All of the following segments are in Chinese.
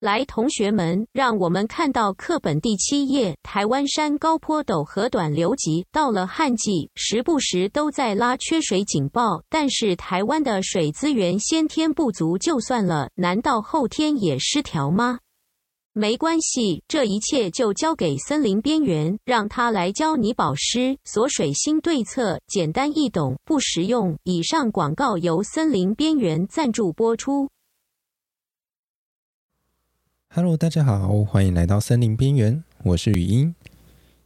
来，同学们，让我们看到课本第七页。台湾山高坡陡，河短流急，到了旱季，时不时都在拉缺水警报。但是台湾的水资源先天不足就算了，难道后天也失调吗？没关系，这一切就交给森林边缘，让他来教你保湿锁水新对策，简单易懂，不实用。以上广告由森林边缘赞助播出。Hello，大家好，欢迎来到森林边缘，我是语音。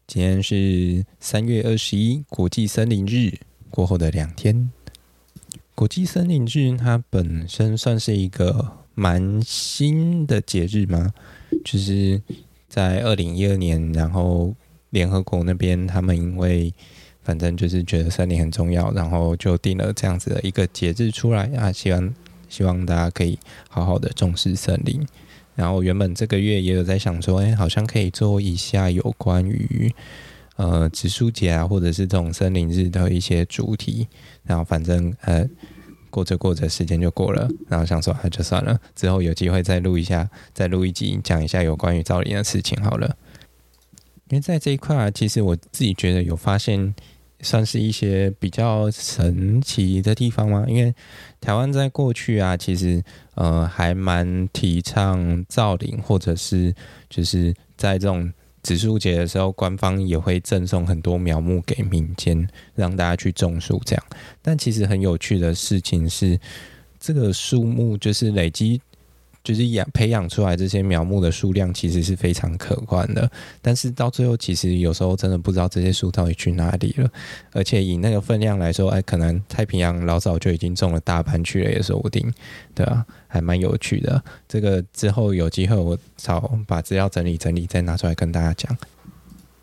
今天是三月二十一，国际森林日过后的两天。国际森林日它本身算是一个蛮新的节日吗？就是在二零一二年，然后联合国那边他们因为反正就是觉得森林很重要，然后就定了这样子的一个节日出来啊，希望希望大家可以好好的重视森林。然后原本这个月也有在想说，哎，好像可以做一下有关于呃植树节啊，或者是这种森林日的一些主题。然后反正呃过着过着时间就过了，然后想说那就算了，之后有机会再录一下，再录一集讲一下有关于造林的事情好了。因为在这一块啊，其实我自己觉得有发现。算是一些比较神奇的地方吗？因为台湾在过去啊，其实呃还蛮提倡造林，或者是就是在这种植树节的时候，官方也会赠送很多苗木给民间，让大家去种树这样。但其实很有趣的事情是，这个树木就是累积。就是养培养出来这些苗木的数量其实是非常可观的，但是到最后其实有时候真的不知道这些树到底去哪里了，而且以那个分量来说，哎，可能太平洋老早就已经种了大半去了也说不定，对啊，还蛮有趣的。这个之后有机会我找把资料整理整理再拿出来跟大家讲。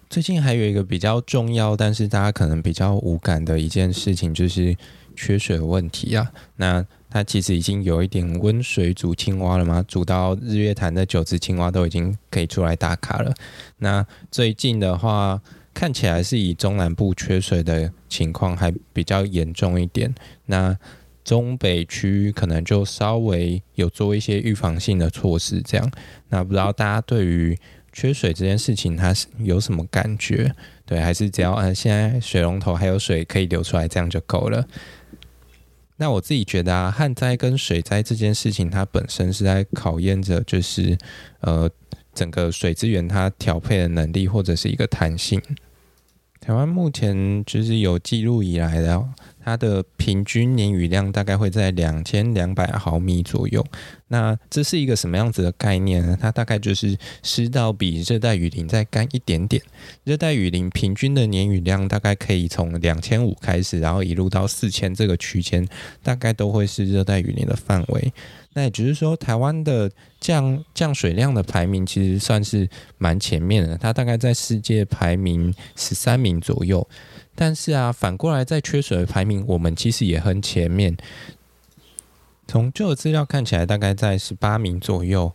最近还有一个比较重要，但是大家可能比较无感的一件事情就是缺水问题啊，那。它其实已经有一点温水煮青蛙了吗？煮到日月潭的九只青蛙都已经可以出来打卡了。那最近的话，看起来是以中南部缺水的情况还比较严重一点。那中北区可能就稍微有做一些预防性的措施，这样。那不知道大家对于缺水这件事情，它是有什么感觉？对，还是只要呃现在水龙头还有水可以流出来，这样就够了。那我自己觉得啊，旱灾跟水灾这件事情，它本身是在考验着，就是呃，整个水资源它调配的能力或者是一个弹性。台湾目前就是有记录以来的。它的平均年雨量大概会在两千两百毫米左右。那这是一个什么样子的概念呢？它大概就是湿到比热带雨林再干一点点。热带雨林平均的年雨量大概可以从两千五开始，然后一路到四千这个区间，大概都会是热带雨林的范围。那也就是说，台湾的降降水量的排名其实算是蛮前面的，它大概在世界排名十三名左右。但是啊，反过来在缺水的排名，我们其实也很前面。从旧的资料看起来，大概在十八名左右，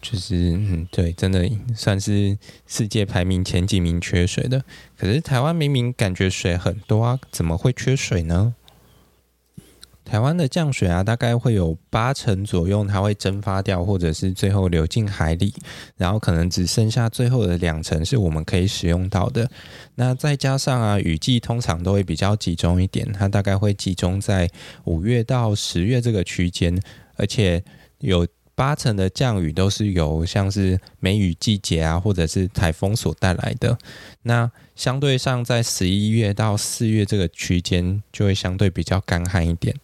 就是嗯，对，真的算是世界排名前几名缺水的。可是台湾明明感觉水很多啊，怎么会缺水呢？台湾的降水啊，大概会有八成左右，它会蒸发掉，或者是最后流进海里，然后可能只剩下最后的两成是我们可以使用到的。那再加上啊，雨季通常都会比较集中一点，它大概会集中在五月到十月这个区间，而且有八成的降雨都是由像是梅雨季节啊，或者是台风所带来的。那相对上，在十一月到四月这个区间，就会相对比较干旱一点。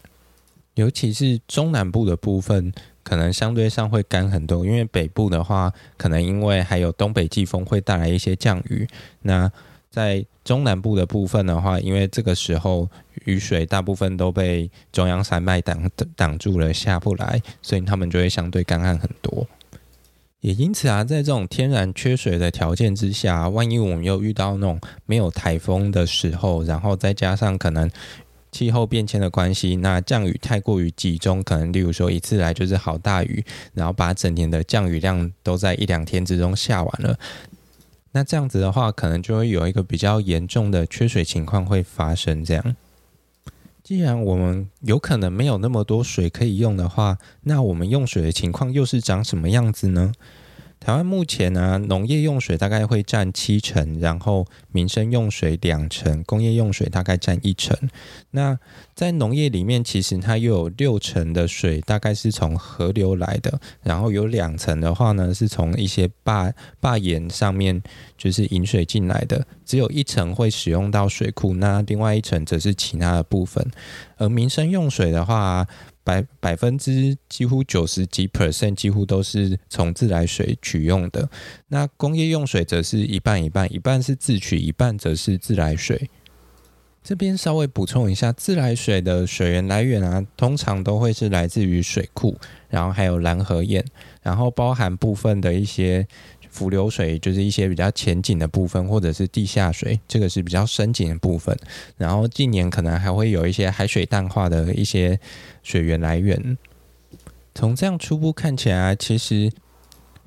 尤其是中南部的部分，可能相对上会干很多，因为北部的话，可能因为还有东北季风会带来一些降雨。那在中南部的部分的话，因为这个时候雨水大部分都被中央山脉挡挡住了，下不来，所以他们就会相对干旱很多。也因此啊，在这种天然缺水的条件之下，万一我们又遇到那种没有台风的时候，然后再加上可能。气候变迁的关系，那降雨太过于集中，可能例如说一次来就是好大雨，然后把整年的降雨量都在一两天之中下完了。那这样子的话，可能就会有一个比较严重的缺水情况会发生。这样，既然我们有可能没有那么多水可以用的话，那我们用水的情况又是长什么样子呢？台湾目前呢、农业用水大概会占七成，然后民生用水两成，工业用水大概占一成。那在农业里面，其实它又有六成的水大概是从河流来的，然后有两成的话呢，是从一些坝坝沿上面就是引水进来的，只有一层会使用到水库，那另外一层则是其他的部分。而民生用水的话，百百分之几乎九十几 percent 几乎都是从自来水取用的，那工业用水则是一半一半，一半是自取，一半则是自来水。这边稍微补充一下，自来水的水源来源啊，通常都会是来自于水库，然后还有拦河堰，然后包含部分的一些。浮流水就是一些比较浅井的部分，或者是地下水，这个是比较深井的部分。然后近年可能还会有一些海水淡化的一些水源来源。从这样初步看起来，其实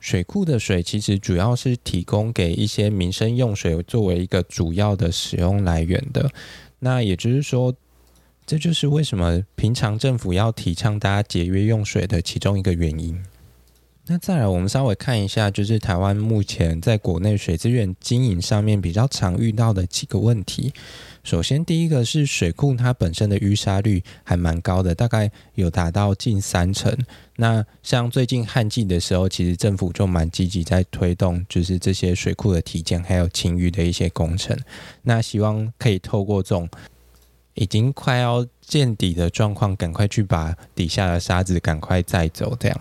水库的水其实主要是提供给一些民生用水作为一个主要的使用来源的。那也就是说，这就是为什么平常政府要提倡大家节约用水的其中一个原因。那再来，我们稍微看一下，就是台湾目前在国内水资源经营上面比较常遇到的几个问题。首先，第一个是水库它本身的淤沙率还蛮高的，大概有达到近三成。那像最近旱季的时候，其实政府就蛮积极在推动，就是这些水库的体检还有清淤的一些工程。那希望可以透过这种已经快要见底的状况，赶快去把底下的沙子赶快载走，这样。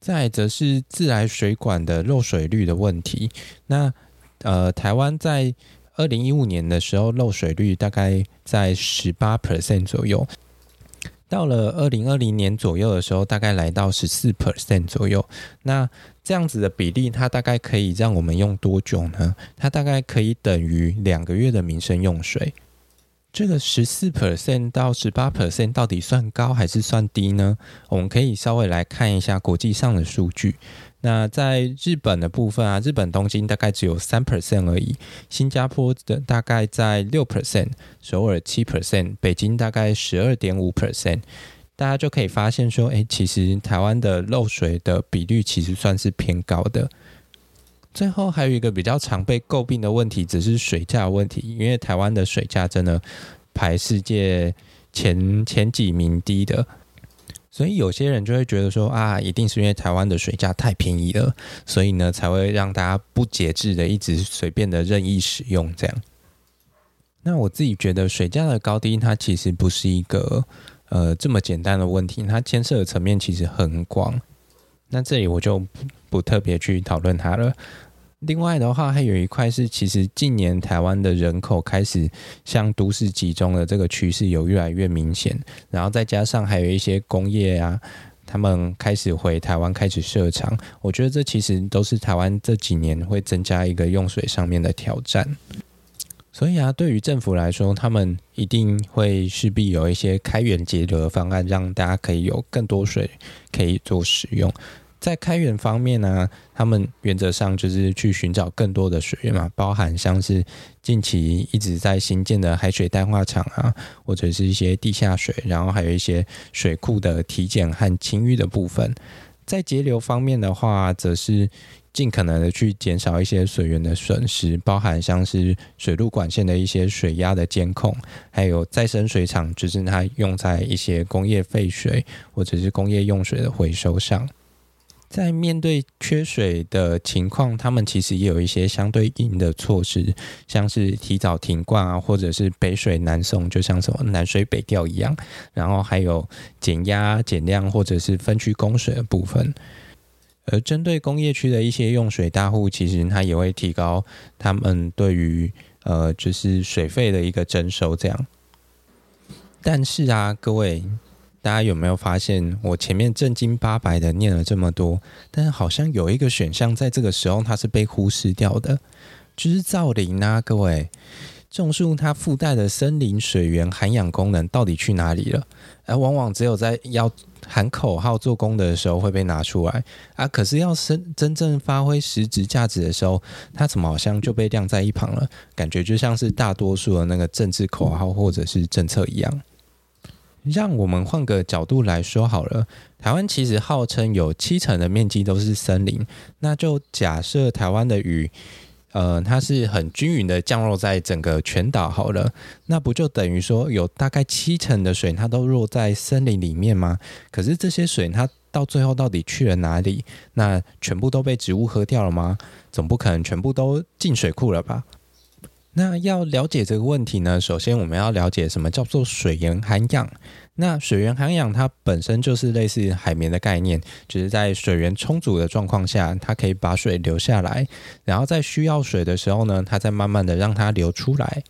再则是自来水管的漏水率的问题。那呃，台湾在二零一五年的时候漏水率大概在十八 percent 左右，到了二零二零年左右的时候，大概来到十四 percent 左右。那这样子的比例，它大概可以让我们用多久呢？它大概可以等于两个月的民生用水。这个十四 percent 到十八 percent 到底算高还是算低呢？我们可以稍微来看一下国际上的数据。那在日本的部分啊，日本东京大概只有三 percent 而已，新加坡的大概在六 percent，首尔七 percent，北京大概十二点五 percent。大家就可以发现说，哎，其实台湾的漏水的比率其实算是偏高的。最后还有一个比较常被诟病的问题，只是水价问题。因为台湾的水价真的排世界前前几名低的，所以有些人就会觉得说啊，一定是因为台湾的水价太便宜了，所以呢才会让大家不节制的一直随便的任意使用这样。那我自己觉得水价的高低，它其实不是一个呃这么简单的问题，它牵涉的层面其实很广。那这里我就不特别去讨论它了。另外的话，还有一块是，其实近年台湾的人口开始向都市集中的这个趋势有越来越明显，然后再加上还有一些工业啊，他们开始回台湾开始设厂，我觉得这其实都是台湾这几年会增加一个用水上面的挑战。所以啊，对于政府来说，他们一定会势必有一些开源节流的方案，让大家可以有更多水可以做使用。在开源方面呢、他们原则上就是去寻找更多的水源嘛，包含像是近期一直在新建的海水淡化厂啊，或者是一些地下水，然后还有一些水库的体检和清淤的部分。在节流方面的话，则是尽可能的去减少一些水源的损失，包含像是水路管线的一些水压的监控，还有再生水厂，就是它用在一些工业废水或者是工业用水的回收上。在面对缺水的情况，他们其实也有一些相对应的措施，像是提早停灌啊，或者是北水南送，就像什么南水北调一样。然后还有减压、减量或者是分区供水的部分。而针对工业区的一些用水大户，其实他也会提高他们对于呃就是水费的一个征收，这样。但是啊，各位。大家有没有发现，我前面正经八百的念了这么多，但是好像有一个选项在这个时候它是被忽视掉的，就是造林啊，各位，种树它附带的森林水源涵养功能到底去哪里了？而往往只有在要喊口号做功德的时候会被拿出来啊，可是要真真正发挥实质价值的时候，它怎么好像就被晾在一旁了？感觉就像是大多数的那个政治口号或者是政策一样。让我们换个角度来说好了，台湾其实号称有七成的面积都是森林，那就假设台湾的雨，呃，它是很均匀的降落在整个全岛好了，那不就等于说有大概七成的水它都落在森林里面吗？可是这些水它到最后到底去了哪里？那全部都被植物喝掉了吗？总不可能全部都进水库了吧？那要了解这个问题呢，首先我们要了解什么叫做水源涵养。那水源涵养它本身就是类似海绵的概念，只是在水源充足的状况下，它可以把水留下来，然后在需要水的时候呢，它再慢慢的让它流出来。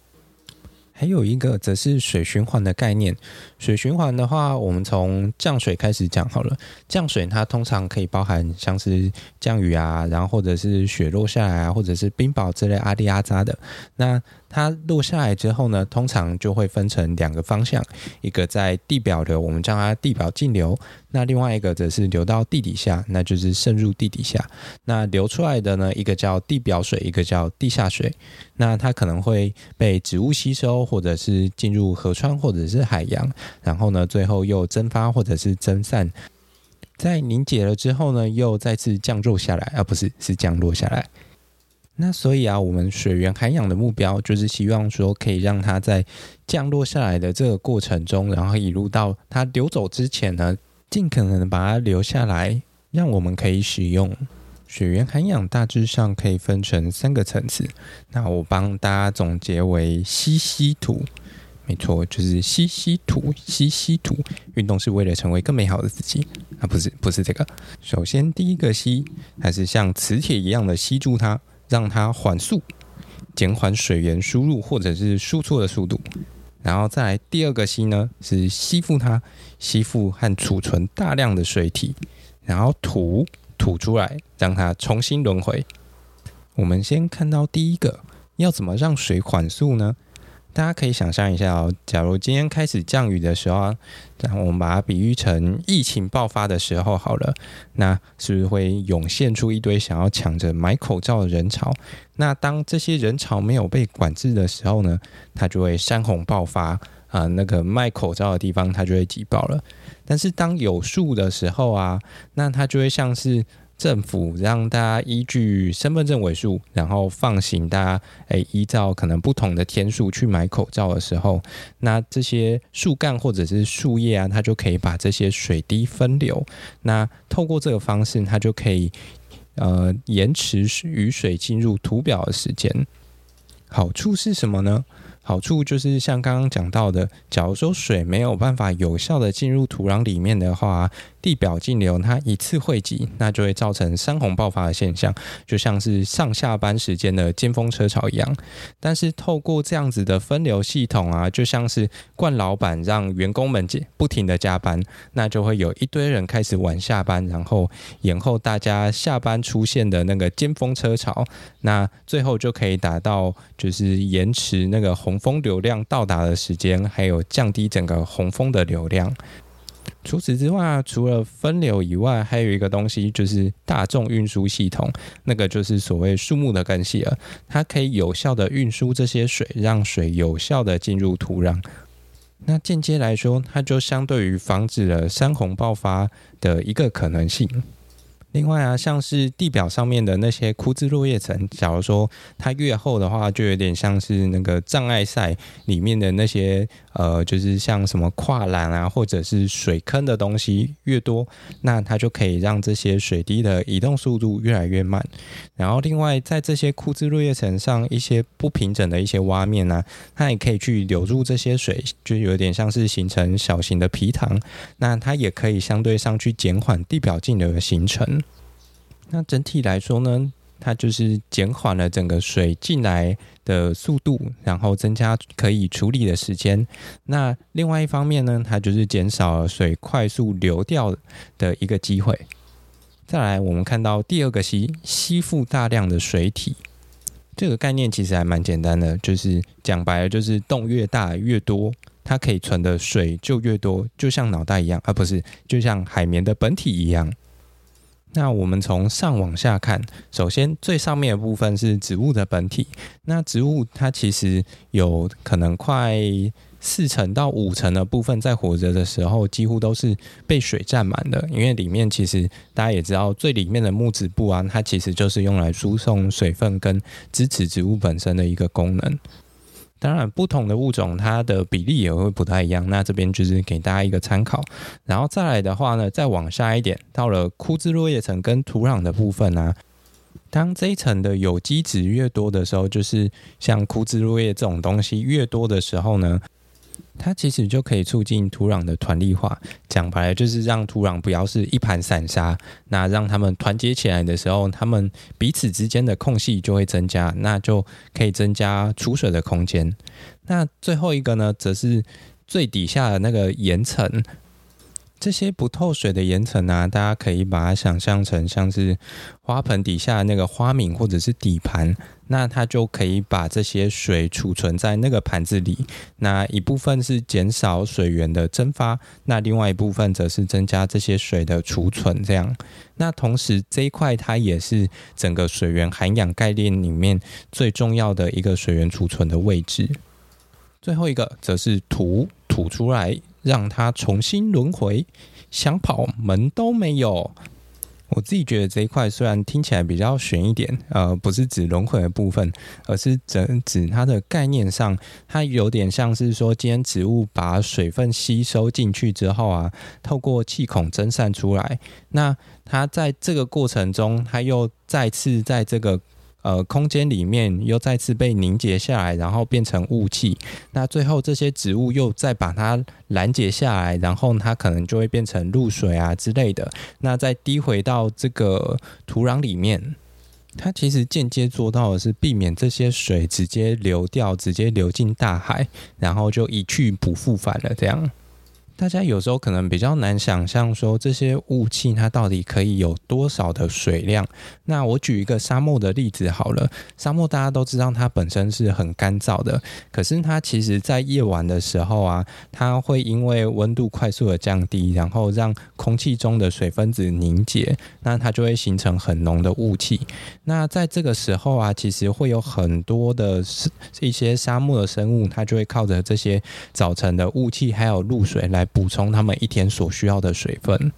还有一个则是水循环的概念。水循环的话，我们从降水开始讲好了。降水它通常可以包含像是降雨啊，然后或者是雪落下来啊，或者是冰雹之类阿里阿杂的。那它落下来之后呢，通常就会分成两个方向，一个在地表流，我们叫它地表径流；那另外一个则是流到地底下，那就是渗入地底下。那流出来的呢，一个叫地表水，一个叫地下水。那它可能会被植物吸收，或者是进入河川或者是海洋，然后呢，最后又蒸发或者是蒸散，在凝结了之后呢，又再次降落下来，而、啊、不是是降落下来。那所以啊，我们水源涵养的目标就是希望说，可以让它在降落下来的这个过程中，然后一路到它流走之前呢，尽可能的把它留下来，让我们可以使用。水源涵养大致上可以分成三个层次，那我帮大家总结为吸吸土，没错，就是吸吸土，吸吸土。运动是为了成为更美好的自己啊，不是，不是这个。首先第一个吸，还是像磁铁一样的吸住它。让它缓速，减缓水源输入或者是输出的速度，然后再来第二个吸呢，是吸附它，吸附和储存大量的水体，然后吐吐出来，让它重新轮回。我们先看到第一个，要怎么让水缓速呢？大家可以想象一下哦，假如今天开始降雨的时候啊，然后我们把它比喻成疫情爆发的时候好了，那是不是会涌现出一堆想要抢着买口罩的人潮？那当这些人潮没有被管制的时候呢，它就会山洪爆发啊，那个卖口罩的地方它就会挤爆了。但是当有树的时候啊，那它就会像是。政府让大家依据身份证尾数，然后放行大家，诶，依照可能不同的天数去买口罩的时候，那这些树干或者是树叶啊，它就可以把这些水滴分流。那透过这个方式，它就可以呃延迟雨水进入土表的时间。好处是什么呢？好处就是像刚刚讲到的，假如说水没有办法有效的进入土壤里面的话，地表径流它一次汇集，那就会造成山洪爆发的现象，就像是上下班时间的尖峰车潮一样。但是透过这样子的分流系统啊，就像是惯老板让员工们不停的加班，那就会有一堆人开始晚下班，然后延后大家下班出现的那个尖峰车潮，那最后就可以达到就是延迟那个洪峰流量到达的时间，还有降低整个洪峰的流量。除此之外，除了分流以外，还有一个东西就是大众运输系统，那个就是所谓树木的根系了。它可以有效的运输这些水，让水有效的进入土壤。那间接来说，它就相对于防止了山洪爆发的一个可能性。另外啊，像是地表上面的那些枯枝落叶层，假如说它越厚的话，就有点像是那个障碍赛里面的那些呃，就是像什么跨栏啊，或者是水坑的东西越多，那它就可以让这些水滴的移动速度越来越慢。然后另外在这些枯枝落叶层上一些不平整的一些洼面呢，它也可以去留住这些水，就有点像是形成小型的皮塘，那它也可以相对上去减缓地表径流的形成。那整体来说呢，它就是减缓了整个水进来的速度，然后增加可以处理的时间。那另外一方面呢，它就是减少了水快速流掉的一个机会。再来，我们看到第二个吸，吸附大量的水体，这个概念其实还蛮简单的，就是讲白了，就是洞越大越多，它可以存的水就越多，就像脑袋一样，啊、不是就像海绵的本体一样。那我们从上往下看，首先最上面的部分是植物的本体。那植物它其实有可能快四成到五成的部分在活着的时候，几乎都是被水占满的。因为里面其实大家也知道，最里面的木质部啊，它其实就是用来输送水分跟支持植物本身的一个功能。当然，不同的物种它的比例也会不太一样。那这边就是给大家一个参考。然后再来的话呢，再往下一点，到了枯枝落叶层跟土壤的部分啊。当这一层的有机质越多的时候，就是像枯枝落叶这种东西越多的时候呢，它其实就可以促进土壤的团粒化。讲白了，就是让土壤不要是一盘散沙。那让它们团结起来的时候，它们彼此之间的空隙就会增加，那就可以增加储水的空间。那最后一个呢，则是最底下的那个岩层。这些不透水的岩层啊，大家可以把它想象成像是花盆底下那个花皿或者是底盘，那它就可以把这些水储存在那个盘子里。那一部分是减少水源的蒸发，那另外一部分则是增加这些水的储存。这样，那同时这一块它也是整个水源涵养概念里面最重要的一个水源储存的位置。最后一个则是土吐出来。让它重新轮回，想跑门都没有。我自己觉得这一块虽然听起来比较玄一点，呃，不是指轮回的部分，而是指指它的概念上，它有点像是说，今天植物把水分吸收进去之后啊，透过气孔蒸散出来，那它在这个过程中，它又再次在这个。呃，空间里面又再次被凝结下来，然后变成雾气。那最后这些植物又再把它拦截下来，然后它可能就会变成露水啊之类的。那再滴回到这个土壤里面，它其实间接做到的是避免这些水直接流掉，直接流进大海，然后就一去不复返了这样。大家有时候可能比较难想象，说这些雾气它到底可以有多少的水量。那我举一个沙漠的例子好了，沙漠大家都知道它本身是很干燥的，可是它其实在夜晚的时候啊，它会因为温度快速的降低，然后让空气中的水分子凝结，那它就会形成很浓的雾气。那在这个时候啊，其实会有很多的一些沙漠的生物，它就会靠着这些早晨的雾气还有露水来。补充他们一天所需要的水分。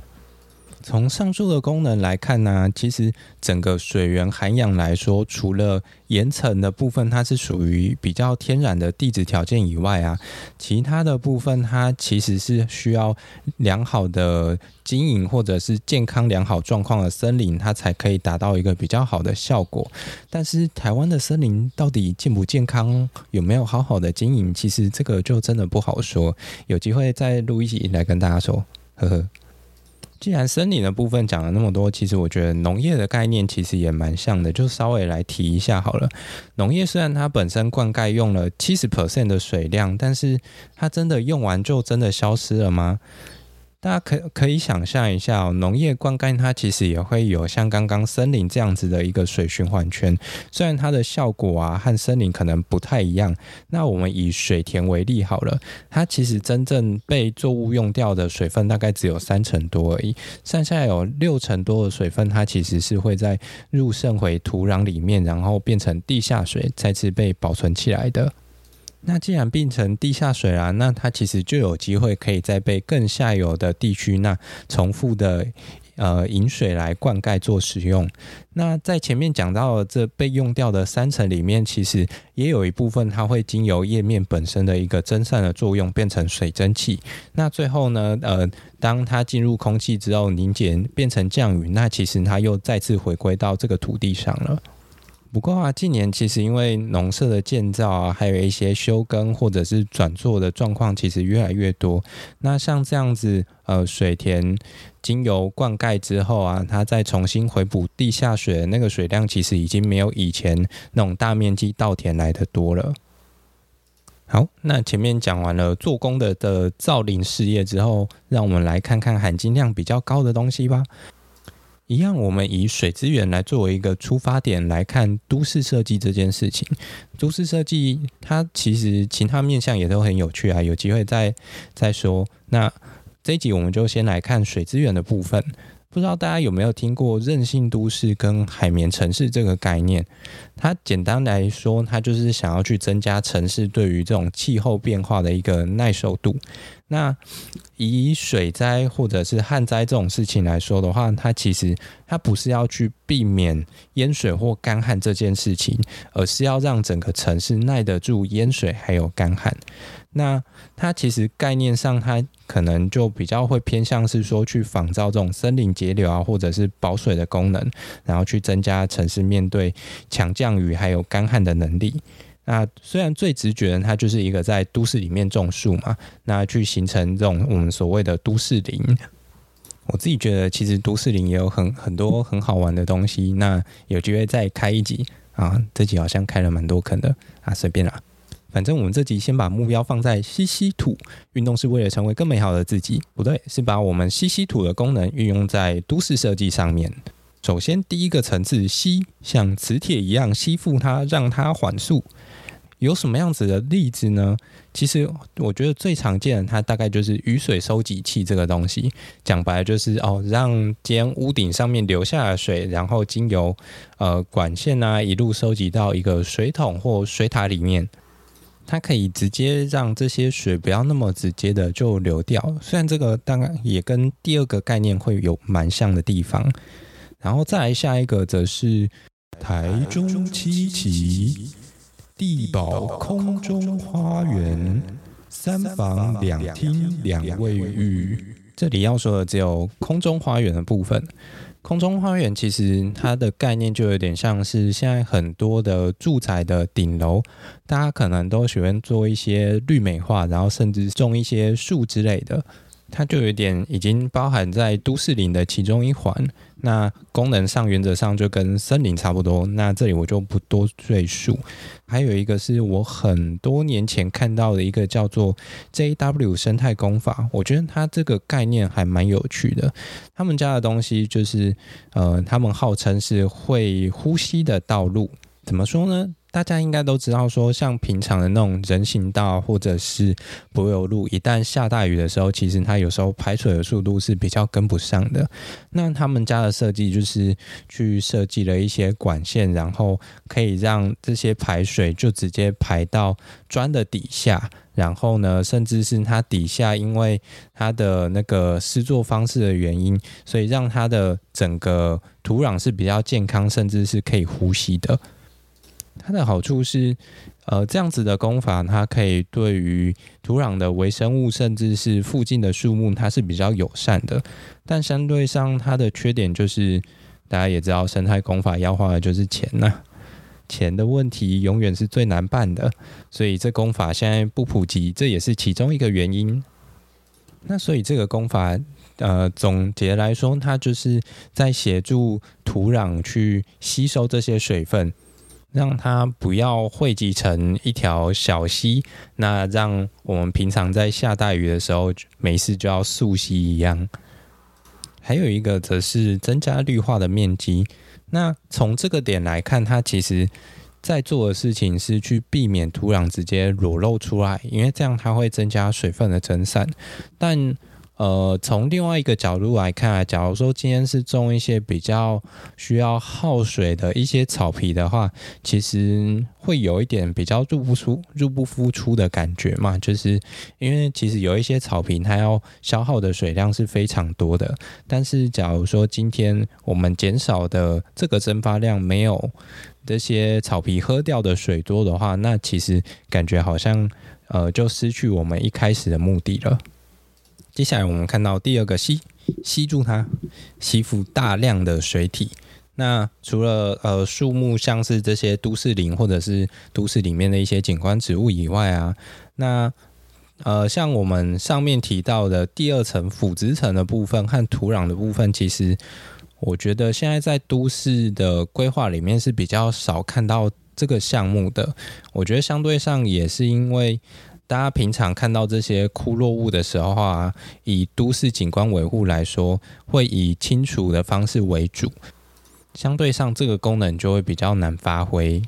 从上述的功能来看呢、其实整个水源涵养来说，除了岩层的部分它是属于比较天然的地质条件以外啊，其他的部分它其实是需要良好的经营或者是健康良好状况的森林，它才可以达到一个比较好的效果。但是台湾的森林到底健不健康，有没有好好的经营，其实这个就真的不好说。有机会再录一集来跟大家说，呵呵。既然森林的部分讲了那么多，其实我觉得农业的概念其实也蛮像的，就稍微来提一下好了。农业虽然它本身灌溉用了七十 percent 的水量，但是它真的用完就真的消失了吗？大家可可以想象一下哦，农业灌溉它其实也会有像刚刚森林这样子的一个水循环圈，虽然它的效果啊和森林可能不太一样。那我们以水田为例好了，它其实真正被作物用掉的水分大概只有三成多而已，剩下有六成多的水分它其实是会在入渗回土壤里面，然后变成地下水，再次被保存起来的。那既然变成地下水啦，那它其实就有机会可以再被更下游的地区那重复的呃引水来灌溉做使用。那在前面讲到的这被用掉的三层里面，其实也有一部分它会经由叶面本身的一个蒸散的作用变成水蒸气。那最后呢，呃，当它进入空气之后凝结变成降雨，那其实它又再次回归到这个土地上了。不过啊，近年其实因为农舍的建造啊，还有一些休耕或者是转作的状况，其实越来越多。那像这样子，呃，水田经由灌溉之后啊，它再重新回补地下水的那个水量，其实已经没有以前那种大面积稻田来得多了。好，那前面讲完了做工的的造林事业之后，让我们来看看含金量比较高的东西吧。一样，我们以水资源来作为一个出发点来看都市设计这件事情。都市设计它其实其他面向也都很有趣啊，有机会再再说。那这一集我们就先来看水资源的部分。不知道大家有没有听过韧性都市跟海绵城市这个概念？它简单来说，它就是想要去增加城市对于这种气候变化的一个耐受度。那以水灾或者是旱灾这种事情来说的话，它其实它不是要去避免淹水或干旱这件事情，而是要让整个城市耐得住淹水还有干旱。那它其实概念上，它可能就比较会偏向是说去仿造这种森林节流啊，或者是保水的功能，然后去增加城市面对强降雨还有干旱的能力。那虽然最直觉的，它就是一个在都市里面种树嘛，那去形成这种我们所谓的都市林。我自己觉得，其实都市林也有很很多很好玩的东西。那有机会再开一集啊，这集好像开了蛮多坑的啊，随便啦。反正我们这集先把目标放在吸吸土，运动是为了成为更美好的自己。不对，是把我们吸吸土的功能运用在都市设计上面。首先，第一个层次吸，像磁铁一样吸附它，让它缓速。有什么样子的例子呢？其实我觉得最常见的，它大概就是雨水收集器这个东西。讲白了就是哦，让间屋顶上面流下的水，然后经由呃管线啊一路收集到一个水桶或水塔里面。它可以直接让这些水不要那么直接的就流掉，虽然这个当然也跟第二个概念会有蛮像的地方。然后再来下一个，则是台中七期地堡空中花园，三房两厅两卫浴。这里要说的只有空中花园的部分。空中花园其实它的概念就有点像是现在很多的住宅的顶楼，大家可能都喜欢做一些绿美化，然后甚至种一些树之类的。它就有点已经包含在都市林的其中一环，那功能上原则上就跟森林差不多。那这里我就不多赘述。还有一个是我很多年前看到的一个叫做 JW 生态工法，我觉得它这个概念还蛮有趣的。他们家的东西就是，呃，他们号称是会呼吸的道路，怎么说呢？大家应该都知道，说像平常的那种人行道或者是柏油路，一旦下大雨的时候，其实它有时候排水的速度是比较跟不上的。那他们家的设计就是去设计了一些管线，然后可以让这些排水就直接排到砖的底下，然后呢，甚至是它底下因为它的那个施作方式的原因，所以让它的整个土壤是比较健康，甚至是可以呼吸的。它的好处是，呃，这样子的功法，它可以对于土壤的微生物，甚至是附近的树木，它是比较友善的。但相对上，它的缺点就是，大家也知道，生态功法要花的就是钱呐、钱的问题永远是最难办的。所以这功法现在不普及，这也是其中一个原因。那所以这个功法，呃，总结来说，它就是在协助土壤去吸收这些水分。让它不要汇集成一条小溪，那让我们平常在下大雨的时候，没事就要溯溪一样。还有一个则是增加绿化的面积。那从这个点来看，它其实在做的事情是去避免土壤直接裸露出来，因为这样它会增加水分的蒸散。但呃，从另外一个角度来看啊，假如说今天是种一些比较需要耗水的一些草皮的话，其实会有一点比较入不出、入不敷出的感觉嘛。就是因为其实有一些草坪它要消耗的水量是非常多的，但是假如说今天我们减少的这个蒸发量没有这些草皮喝掉的水多的话，那其实感觉好像呃就失去我们一开始的目的了。接下来我们看到第二个吸，吸住它，吸附大量的水体。那除了呃树木，像是这些都市林或者是都市里面的一些景观植物以外啊，那呃像我们上面提到的第二层腐殖层的部分和土壤的部分，其实我觉得现在在都市的规划里面是比较少看到这个项目的。我觉得相对上也是因为。大家平常看到这些枯落物的时候啊，以都市景观维护来说，会以清除的方式为主，相对上这个功能就会比较难发挥。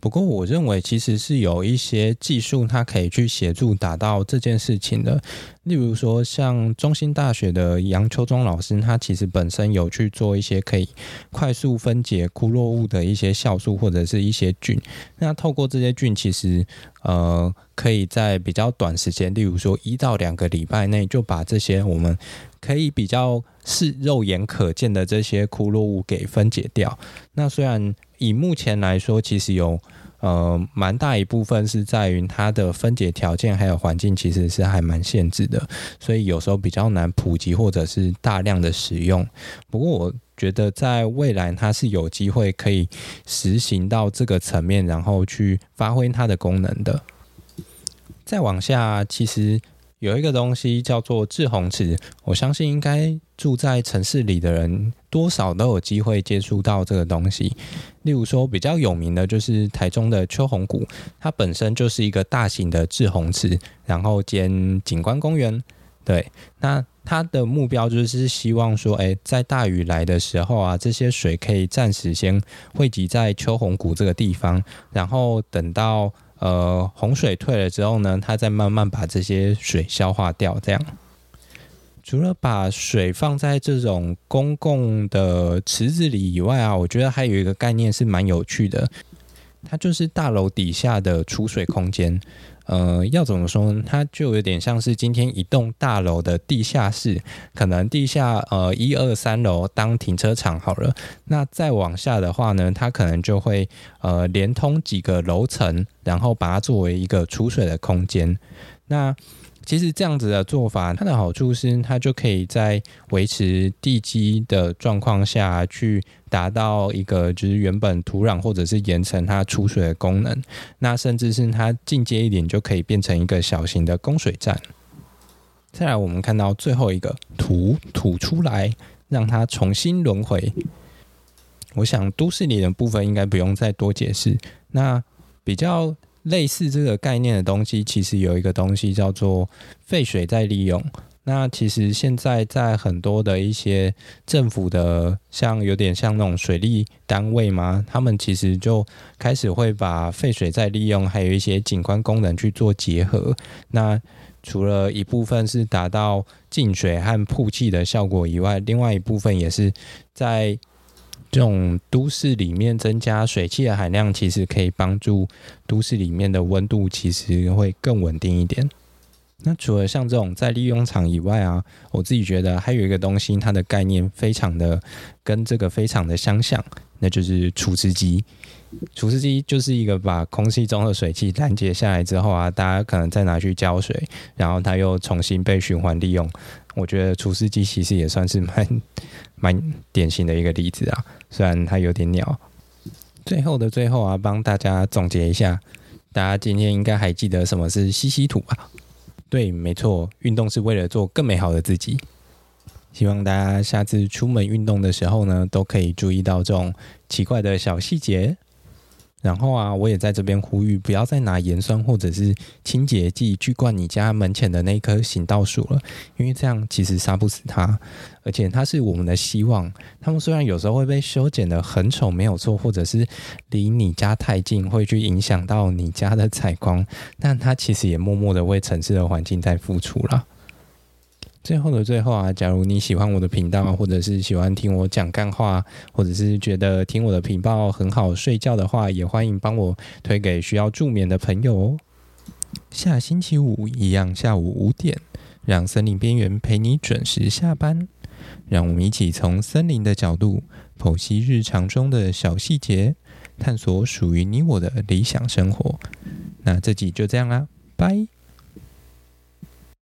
不过，我认为其实是有一些技术，它可以去协助达到这件事情的。例如说，像中兴大学的杨秋忠老师，他其实本身有去做一些可以快速分解枯落物的一些酵素或者是一些菌。那透过这些菌，其实呃，可以在比较短时间，例如说一到两个礼拜内，就把这些我们可以比较是肉眼可见的这些枯落物给分解掉。那虽然以目前来说，其实有呃蛮大一部分是在于它的分解条件还有环境，其实是还蛮限制的，所以有时候比较难普及或者是大量的使用。不过我觉得在未来它是有机会可以实行到这个层面，然后去发挥它的功能的。再往下，其实。有一个东西叫做滞洪池，我相信应该住在城市里的人多少都有机会接触到这个东西。例如说，比较有名的就是台中的秋红谷，它本身就是一个大型的滞洪池，然后兼景观公园。对，那它的目标就是希望说，诶，在大雨来的时候啊，这些水可以暂时先汇集在秋红谷这个地方，然后等到。呃，洪水退了之后呢，它再慢慢把这些水消化掉。这样，除了把水放在这种公共的池子里以外啊，我觉得还有一个概念是蛮有趣的，它就是大楼底下的储水空间。呃，要怎么说呢？它就有点像是今天一栋大楼的地下室，可能地下呃一二三楼当停车场好了。那再往下的话呢，它可能就会呃连通几个楼层，然后把它作为一个储水的空间。那其实这样子的做法，它的好处是，它就可以在维持地基的状况下去达到一个就是原本土壤或者是岩层它储水的功能。那甚至是它进阶一点，就可以变成一个小型的供水站。再来，我们看到最后一个土吐出来，让它重新轮回。我想都市里的部分应该不用再多解释。那比较。类似这个概念的东西，其实有一个东西叫做废水再利用。那其实现在在很多的一些政府的，像有点像那种水利单位嘛，他们其实就开始会把废水再利用，还有一些景观功能去做结合。那除了一部分是达到净水和曝气的效果以外，另外一部分也是在。这种都市里面增加水汽的含量，其实可以帮助都市里面的温度其实会更稳定一点。那除了像这种再利用厂以外啊，我自己觉得还有一个东西，它的概念非常的跟这个非常的相像，那就是除湿机。除湿机就是一个把空气中的水汽拦截下来之后啊，大家可能再拿去浇水，然后它又重新被循环利用。我觉得除湿机其实也算是蛮蛮典型的一个例子啊，虽然它有点鸟。最后的最后啊，帮大家总结一下，大家今天应该还记得什么是吸吸土吧？对，没错，运动是为了做更美好的自己。希望大家下次出门运动的时候呢，都可以注意到这种奇怪的小细节。然后啊，我也在这边呼吁，不要再拿盐酸或者是清洁剂去灌你家门前的那棵行道树了，因为这样其实杀不死它，而且它是我们的希望。它们虽然有时候会被修剪得很丑，没有错，或者是离你家太近，会去影响到你家的采光，但它其实也默默的为城市的环境在付出了。最后的最后啊，假如你喜欢我的频道，或者是喜欢听我讲干话，或者是觉得听我的频道很好睡觉的话，也欢迎帮我推给需要助眠的朋友哦。下星期五一样，下午五点，让森林边缘陪你准时下班。让我们一起从森林的角度剖析日常中的小细节，探索属于你我的理想生活。那这集就这样啦，拜。